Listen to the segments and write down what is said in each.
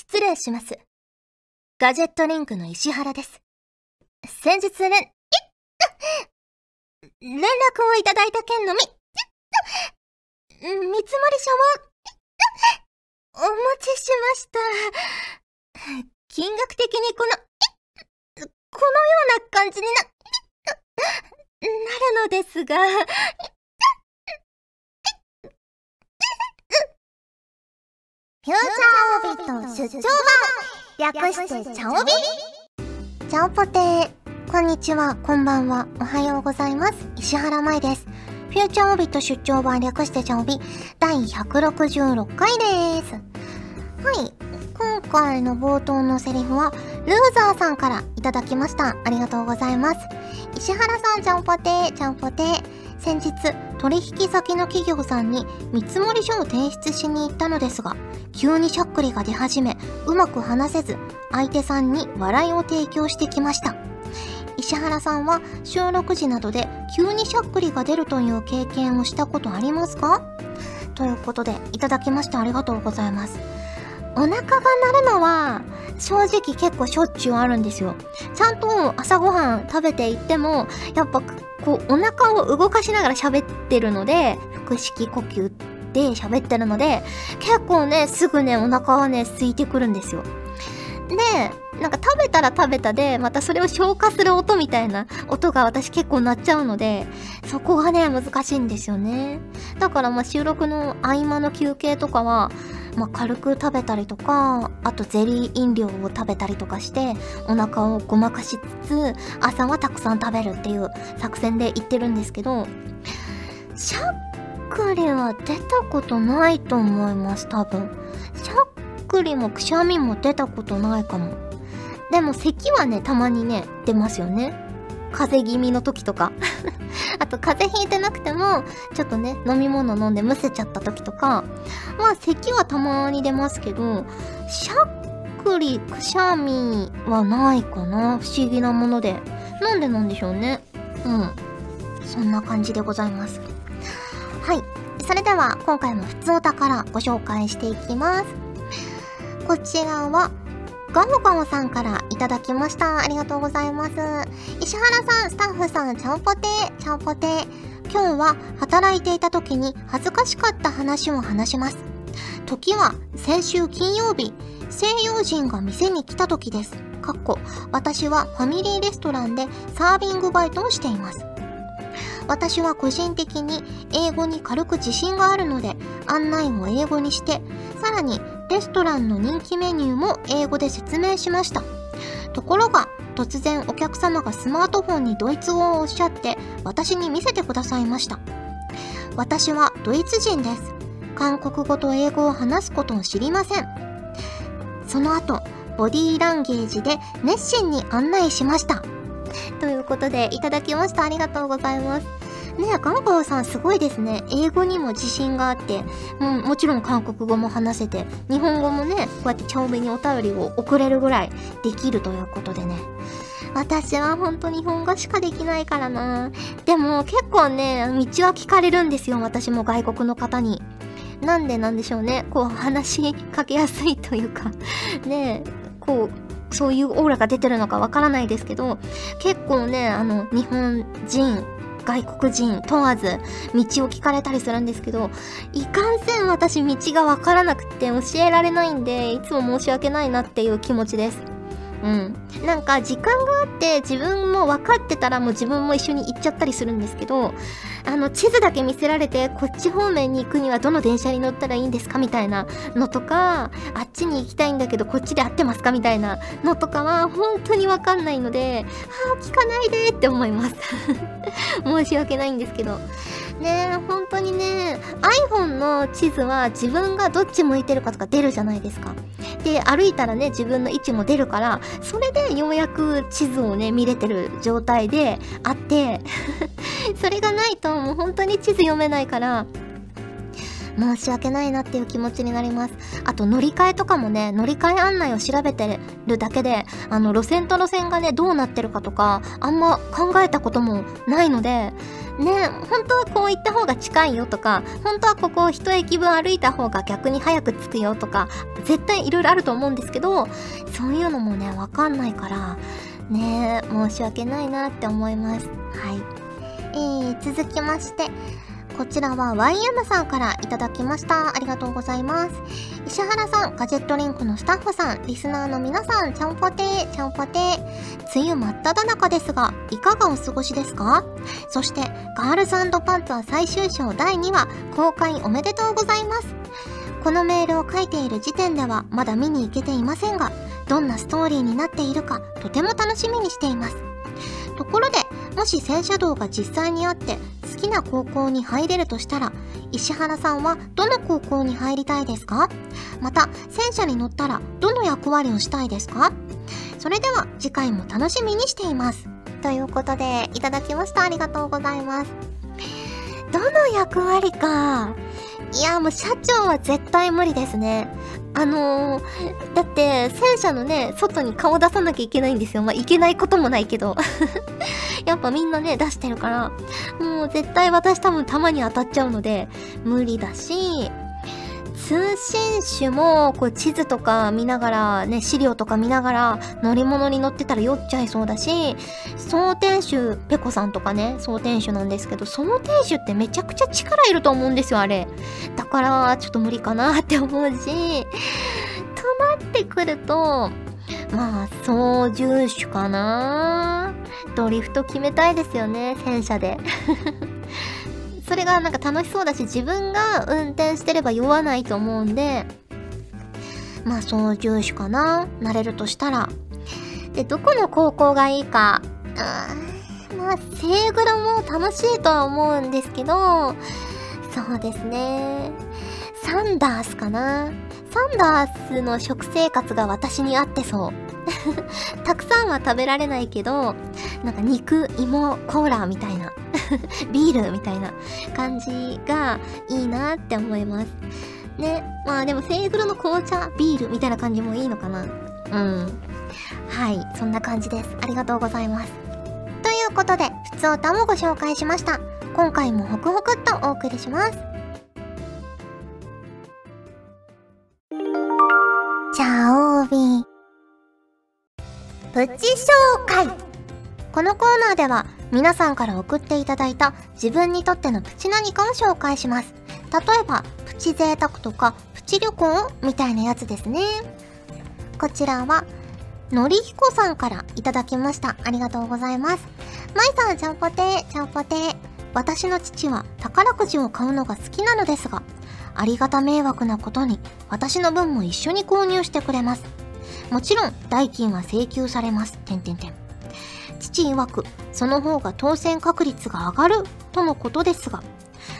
失礼します。ガジェットリンクの石原です。先日連、連絡をいただいた件のみ、いっと見積もり書を、お持ちしました。金額的にこの、いっとこのような感じにな、なるのですが、フューチャーオビット出張版略してチャオビチャオポテーこんにちは、こんばんは、おはようございます。石原舞です。フューチャーオビット出張版略してチャオビ第166回です。はい、今回の冒頭のセリフは、ルーザーさんからいただきました。ありがとうございます。石原さん、ちゃんぽてー、ちゃんぽてー。先日取引先の企業さんに見積書を提出しに行ったのですが急にしゃっくりが出始めうまく話せず相手さんに笑いを提供してきました。石原さんは収録時などで急にしゃっくりが出るという経験をしたことありますか？ということでいただきましてありがとうございます。お腹が鳴るのは正直結構しょっちゅうあるんですよ。ちゃんと朝ごはん食べていってもやっぱこうお腹を動かしながら喋ってるので腹式呼吸で喋ってるので結構ねすぐねお腹はね空いてくるんですよ。でなんか食べたら食べたでまたそれを消化する音みたいな音が私結構鳴っちゃうのでそこがね難しいんですよね。だからまあ収録の合間の休憩とかはまあ、軽く食べたりとかあとゼリー飲料を食べたりとかしてお腹をごまかしつつ朝はたくさん食べるっていう作戦で言ってるんですけどしゃっくりは出たことないと思います多分。しゃっくりもくしゃみも出たことないかも。でも咳はねたまにね出ますよね。風邪気味の時とか。あと風邪ひいてなくてもちょっとね飲み物飲んでむせちゃった時とか。まあ咳はたまに出ますけどしゃっくりくしゃみはないかな。不思議なもので。なんでなんでしょうね。うん。そんな感じでございます。はい。それでは今回も普通お宝ご紹介していきます。こちらはガモガモさんからいただきました。ありがとうございます。石原さん、スタッフさん、ちゃんぽてー、ちゃんぽてー。今日は働いていた時に恥ずかしかった話を話します。時は先週金曜日、西洋人が店に来た時です。かっこ、私はファミリーレストランでサービングバイトをしています。私は個人的に英語に軽く自信があるので案内を英語にしてさらにレストランの人気メニューも英語で説明しました。ところが突然お客様がスマートフォンにドイツ語をおっしゃって私に見せてくださいました。私はドイツ人です。韓国語と英語を話すことを知りません。その後ボディーランゲージで熱心に案内しました。ということでいただきました。ありがとうございます。ねえ、ガンガンさんすごいですね。英語にも自信があって、う、もちろん韓国語も話せて、日本語もね、こうやって長めにお便りを送れるぐらいできるということでね。私はほんと日本語しかできないからな。でも結構ね、道は聞かれるんですよ。私も外国の方に。なんでなんでしょうね。こう話しかけやすいというかねこう、そういうオーラが出てるのかわからないですけど、結構ね、あの、日本人外国人問わず道を聞かれたりするんですけどいかんせん私道が分からなくて教えられないんでいつも申し訳ないなっていう気持ちです。うん、なんか時間があって自分も分かってたらもう自分も一緒に行っちゃったりするんですけどあの地図だけ見せられてこっち方面に行くにはどの電車に乗ったらいいんですかみたいなのとかあっちに行きたいんだけどこっちで合ってますかみたいなのとかは本当に分かんないのではあ聞かないでって思います。申し訳ないんですけど。ね本当にね iPhone の地図は自分がどっち向いてるかとか出るじゃないですかで歩いたらね自分の位置も出るからそれでようやく地図をね見れてる状態であって それがないともう本当に地図読めないから申し訳ないなっていう気持ちになります。あと乗り換えとかもね、乗り換え案内を調べてるだけで、あの路線と路線がね、どうなってるかとか、あんま考えたこともないので、ね、本当はこう行った方が近いよとか、本当はここを一駅分歩いた方が逆に早く着くよとか、絶対いろいろあると思うんですけど、そういうのもね、わかんないから、ね申し訳ないなって思います。はい。えー、続きまして、こちらは YM さんからいただきました。ありがとうございます。石原さん、ガジェットリンクのスタッフさん、リスナーの皆さん、ちゃんぽてー、ちゃんぽてー。梅雨真っ只中ですが、いかがお過ごしですか？そして、ガールズパンツァー最終章第2話、公開おめでとうございます。このメールを書いている時点ではまだ見に行けていませんが、どんなストーリーになっているかとても楽しみにしています。ところで、もし戦車道が実際にあって好きな高校に入れるとしたら、石原さんはどの高校に入りたいですか？また、戦車に乗ったらどの役割をしたいですか？それでは次回も楽しみにしています。ということで、いただきました。ありがとうございます。どの役割か。いや、もう社長は絶対無理ですね。あのー、だって、戦車のね、外に顔出さなきゃいけないんですよ。まあ、いけないこともないけど。やっぱみんなね、出してるから、もう絶対私多分弾に当たっちゃうので、無理だし、通信手も、こう地図とか見ながら、ね、資料とか見ながら乗り物に乗ってたら酔っちゃいそうだし、総店主、ペコさんとかね、総店主なんですけど、その店主ってめちゃくちゃ力いると思うんですよ、あれ。だから、ちょっと無理かなって思うし、となってくると、まあ、操縦手かなドリフト決めたいですよね、戦車で。それがなんか楽しそうだし、自分が運転してれば酔わないと思うんで、まあ操縦手かななれるとしたら。で、どこの高校がいいか。うん、まあ、セーグルも楽しいとは思うんですけど、そうですね。サンダースかなサンダースの食生活が私に合ってそう。たくさんは食べられないけど、なんか肉、芋、コーラみたいな、ビールみたいな感じがいいなって思います。ね。まあでもセーグルの紅茶、ビールみたいな感じもいいのかな。うん。はい。そんな感じです。ありがとうございます。ということで、ふつおたもご紹介しました。今回もホクホクっとお送りします。プチ紹介このコーナーでは皆さんから送っていただいた自分にとってのプチ何かを紹介します。例えば、プチ贅沢とか、プチ旅行みたいなやつですね。こちらは、のりひこさんからいただきました。ありがとうございます。まいさん、ちゃんぽてー、ちゃんぽてー。私の父は宝くじを買うのが好きなのですが、ありがた迷惑なことに私の分も一緒に購入してくれます。もちろん代金は請求されます。てんてんてん。父曰く、その方が当選確率が上がるとのことですが、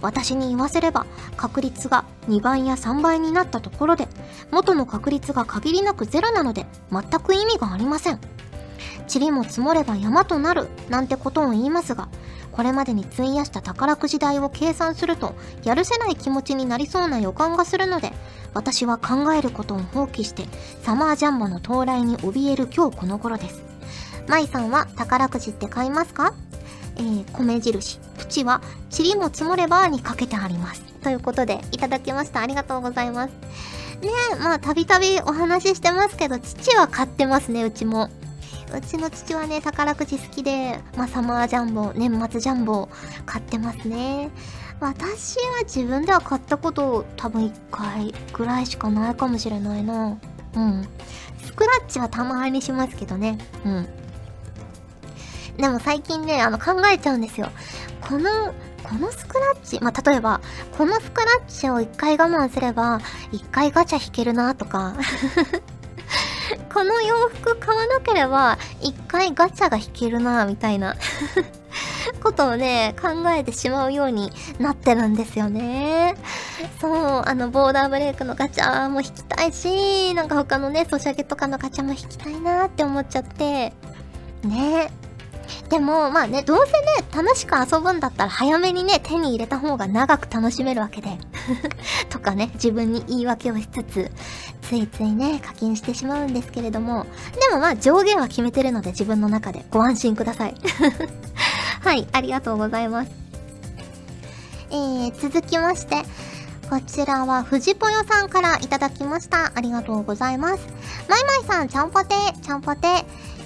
私に言わせれば確率が2倍や3倍になったところで元の確率が限りなくゼロなので全く意味がありません。塵も積もれば山となるなんてことを言いますがこれまでに費やした宝くじ代を計算するとやるせない気持ちになりそうな予感がするので私は考えることを放棄してサマージャンボの到来に怯える今日この頃です。舞さんは宝くじって買いますか？えー、米印、プチは、塵も積もればにかけてあります。ということで、いただきました。ありがとうございます。ねえ、まあ、たびたびお話ししてますけど、父は買ってますね、うちも。うちの父はね、宝くじ好きで、まあ、サマージャンボ、年末ジャンボ、買ってますね。私は自分では買ったこと多分1回ぐらいしかないかもしれないな。うん。スクラッチはたまにしますけどね。うん。でも最近ね、あの考えちゃうんですよ。この、このスクラッチ、まあ、例えば、このスクラッチを1回我慢すれば、1回ガチャ引けるなとかこの洋服買わなければ、一回ガチャが引けるなみたいな ことをね、考えてしまうようになってるんですよね。そう、あの、ボーダーブレイクのガチャも引きたいし、なんか他のね、ソシャゲとかのガチャも引きたいなって思っちゃって、ね。でも、まあね、どうせね、楽しく遊ぶんだったら早めにね、手に入れた方が長く楽しめるわけで。とかね、自分に言い訳をしつつ、ついついね、課金してしまうんですけれども、でもまあ上限は決めてるので自分の中でご安心ください。はい、ありがとうございます。えー、続きまして、こちらは藤ぽよさんからいただきました。ありがとうございます。まいまいさん、ちゃんぽて、ちゃんぽて。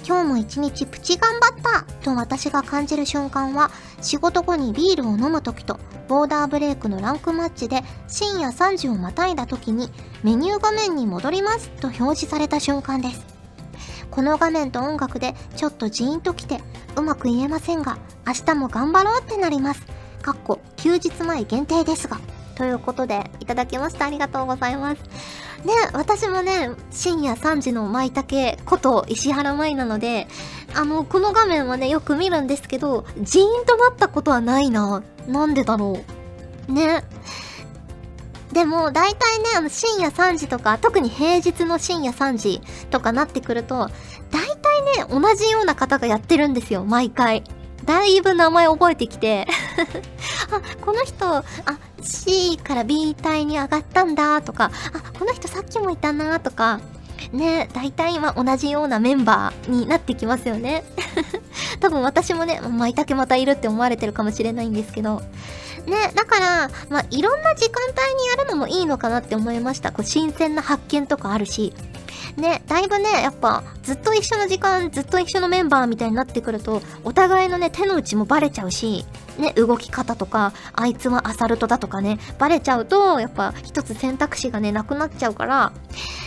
今日も一日プチ頑張ったと私が感じる瞬間は、仕事後にビールを飲む時と、ボーダーブレイクのランクマッチで深夜3時をまたいだ時に、メニュー画面に戻りますと表示された瞬間です。この画面と音楽でちょっとジーンときて、うまく言えませんが、明日も頑張ろうってなります。かっこ休日前限定ですが。ということで、いただきました。ありがとうございます。ね、私もね、深夜3時の舞茸こと石原舞なので、あの、この画面はね、よく見るんですけど、ジーンとなったことはないな。なんでだろう。ね。でも、大体ね、あの、深夜3時とか、特に平日の深夜3時とかなってくると、大体ね、同じような方がやってるんですよ、毎回。だいぶ名前覚えてきて あ、この人、あ、C から B 隊に上がったんだとか、あ、この人さっきもいたなとか、ね、大体今同じようなメンバーになってきますよね。多分私もね、舞茸またいるって思われてるかもしれないんですけど。ね、だから、まあ、いろんな時間帯にやるのもいいのかなって思いました。こう、新鮮な発見とかあるし。ね、だいぶね、やっぱ、ずっと一緒の時間、ずっと一緒のメンバーみたいになってくると、お互いのね、手の内もバレちゃうし、ね、動き方とか、あいつはアサルトだとかね、バレちゃうと、やっぱ一つ選択肢がね、なくなっちゃうから、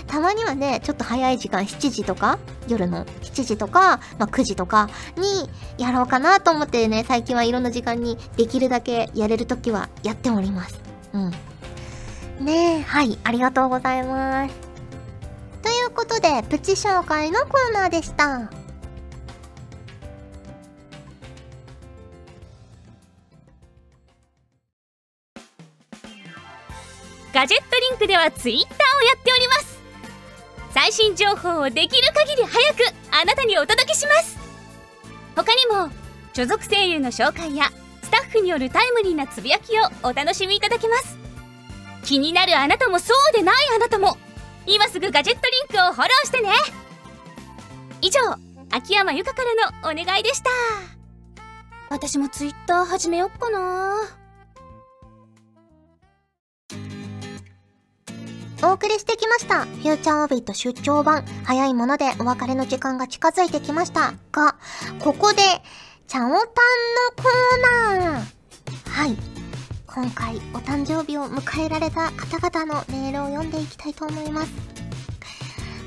たまにはね、ちょっと早い時間、7時とか、夜の7時とか、まあ、9時とかにやろうかなと思ってね、最近はいろんな時間にできるだけやれるときはやっております。うん。ねえ、はい、ありがとうございます。ということで、プチ紹介のコーナーでした。ガジェットリンクではツイッターをやっております。最新情報をできる限り早くあなたにお届けします。他にも所属声優の紹介やスタッフによるタイムリーなつぶやきをお楽しみいただけます。気になるあなたもそうでないあなたも今すぐガジェットリンクをフォローしてね以上秋山由香からのお願いでした私もツイッター始めよっかなお送りしてきました。フューチャーオビット出張版。早いものでお別れの時間が近づいてきましたが、ここで、チャオタンのコーナー。はい。今回お誕生日を迎えられた方々のメールを読んでいきたいと思います。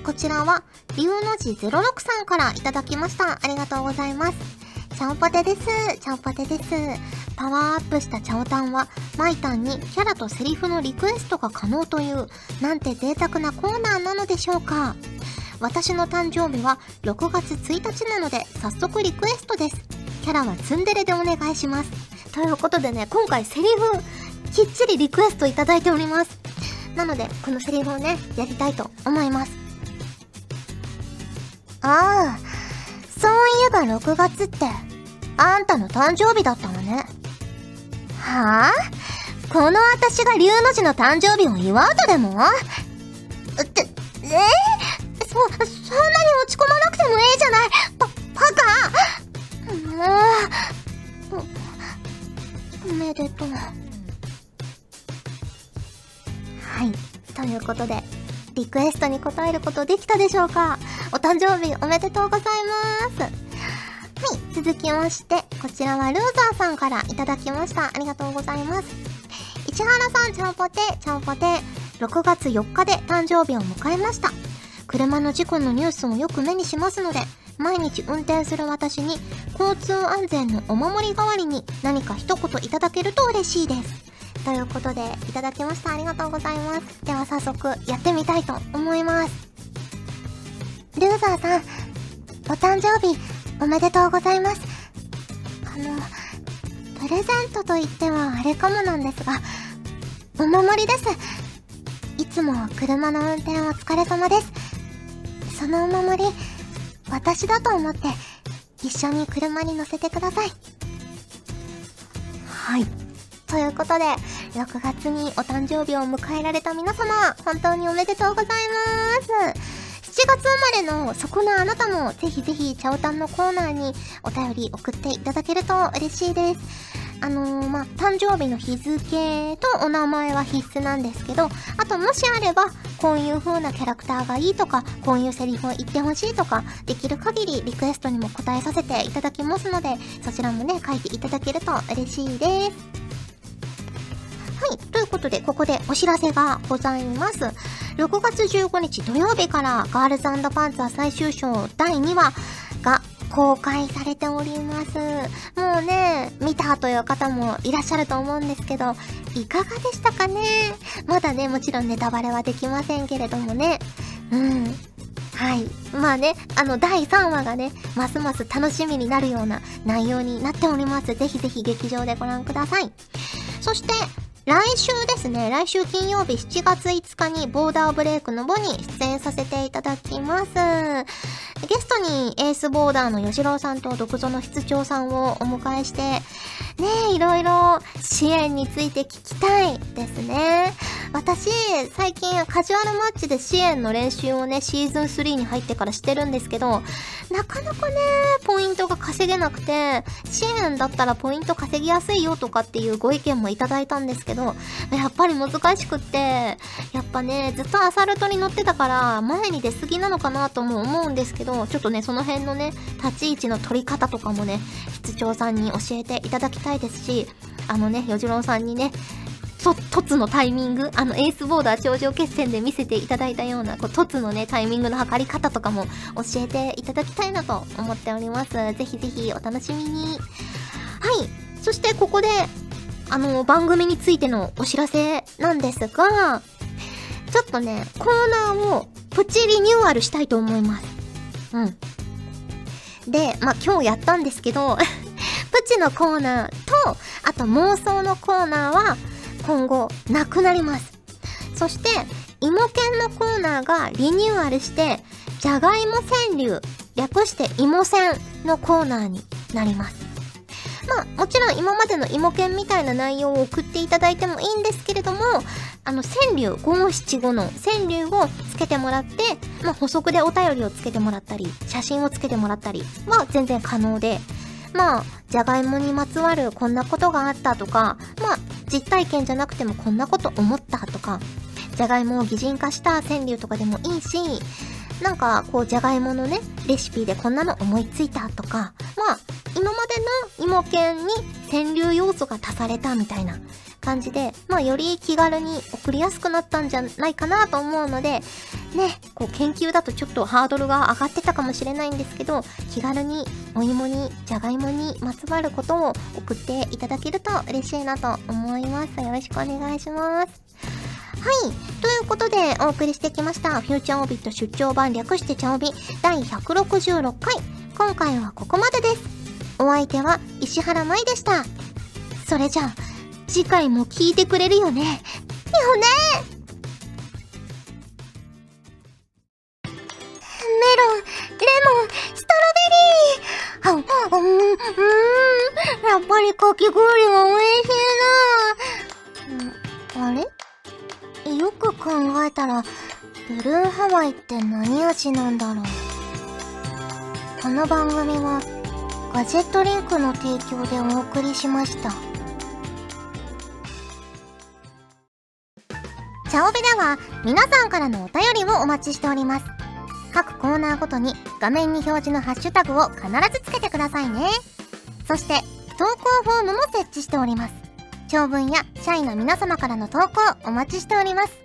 こちらは、龍の字06さんからいただきました。ありがとうございます。チャオポテです。チャオポテです。パワーアップしたチャオタンは、マイタンにキャラとセリフのリクエストが可能という、なんて贅沢なコーナーなのでしょうか。私の誕生日は6月1日なので、早速リクエストです。キャラはツンデレでお願いします。ということでね、今回セリフ、きっちりリクエストいただいております。なので、このセリフをね、やりたいと思います。ああ、そういえば6月って、あんたの誕生日だったのね。はあ？この私が龍の字の誕生日を祝うとでも？って、えー、そ、そんなに落ち込まなくてもいいじゃないバ、バカ？もう、めでとう。はい。ということで、リクエストに答えることできたでしょうか？お誕生日おめでとうございます。はい。続きまして、こちらはルーザーさんからいただきました。ありがとうございます。市原さん、ちゃんぽて、ちゃんぽて、6月4日で誕生日を迎えました。車の事故のニュースをよく目にしますので、毎日運転する私に交通安全のお守り代わりに何か一言いただけると嬉しいです。ということで、いただきました。ありがとうございます。では早速、やってみたいと思います。ルーザーさん、お誕生日、おめでとうございます。あの、プレゼントと言ってはあれかもなんですが、お守りです。いつも車の運転お疲れ様です。そのお守り、私だと思って、一緒に車に乗せてください。はい。ということで、6月にお誕生日を迎えられた皆様、本当におめでとうございます。7月生まれのそこのあなたも、ぜひぜひ、チャオタンのコーナーにお便り送っていただけると嬉しいです。あのー、まあ、誕生日の日付とお名前は必須なんですけど、あともしあれば、こういう風なキャラクターがいいとか、こういうセリフを言ってほしいとか、できる限りリクエストにも答えさせていただきますので、そちらもね、書いていただけると嬉しいです。はい。ということで、ここでお知らせがございます。6月15日土曜日からガールズパンツァ最終章第2話が公開されております。もうね、見たという方もいらっしゃると思うんですけど、いかがでしたかね？まだね、もちろんネタバレはできませんけれどもね。うん。はい。まあね、あの、第3話がね、ますます楽しみになるような内容になっております。ぜひぜひ劇場でご覧ください。そして、来週ですね、来週金曜日7月5日にボーダーブレイクの後に出演させていただきます。ゲストにエースボーダーの吉郎さんと独蔵の室長さんをお迎えして、ねいろいろ支援について聞きたいですね。私、最近カジュアルマッチで支援の練習をね、シーズン3に入ってからしてるんですけど、なかなかね、ポイントが稼げなくて、支援だったらポイント稼ぎやすいよとかっていうご意見もいただいたんですけど、やっぱり難しくって、やっぱね、ずっとアサルトに乗ってたから、前に出過ぎなのかなとも思うんですけど、ちょっとね、その辺のね、立ち位置の取り方とかもね、室長さんに教えていただきたいですし、あのね、よじろんさんにね、と、突のタイミング、あの、エースボーダー頂上決戦で見せていただいたような、こう、突のね、タイミングの測り方とかも教えていただきたいなと思っております。ぜひぜひお楽しみに。はい。そしてここで、あの、番組についてのお知らせなんですが、ちょっとね、コーナーをプチリニューアルしたいと思います。うん。で、まあ、今日やったんですけど プチのコーナーと、あと妄想のコーナーは、今後なくなります。そして、芋犬のコーナーがリニューアルして、じゃがいも川柳、略して芋線のコーナーになります。まあ、もちろん今までの芋犬みたいな内容を送っていただいてもいいんですけれども、あの、川柳、五七五の川柳をつけてもらって、まあ、補足でお便りをつけてもらったり、写真をつけてもらったりは全然可能で、まあ、じゃがいもにまつわるこんなことがあったとか、まあ、実体験じゃなくてもこんなこと思ったとか、じゃがいもを擬人化した川柳とかでもいいし、なんか、こう、じゃがいものね、レシピでこんなの思いついたとか、まあ、今までの芋犬に川柳要素が足されたみたいな感じで、まあ、より気軽に送りやすくなったんじゃないかなと思うので、ね、こう研究だとちょっとハードルが上がってたかもしれないんですけど、気軽にお芋に、じゃがいもにまつわることを送っていただけると嬉しいなと思います。よろしくお願いします。はい。ということで、お送りしてきました、フューチャーオビット出張版略してチャオビ第166回。今回はここまでです。お相手は石原舞でした。それじゃあ、次回も聞いてくれるよね。よねメロン、レモン、ストロベリーあ、うん、うん、やっぱりかき氷は美味しいな考えたら、ブルーハワイって何味なんだろう。この番組は、ガジェットリンクの提供でお送りしました。チャオベでは皆さんからのお便りをお待ちしております。各コーナーごとに画面に表示のハッシュタグを必ずつけてくださいね。そして投稿フォームも設置しております。長文や社員の皆様からの投稿お待ちしております。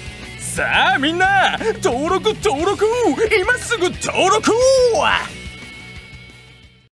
さあみんな登録登録今すぐ登録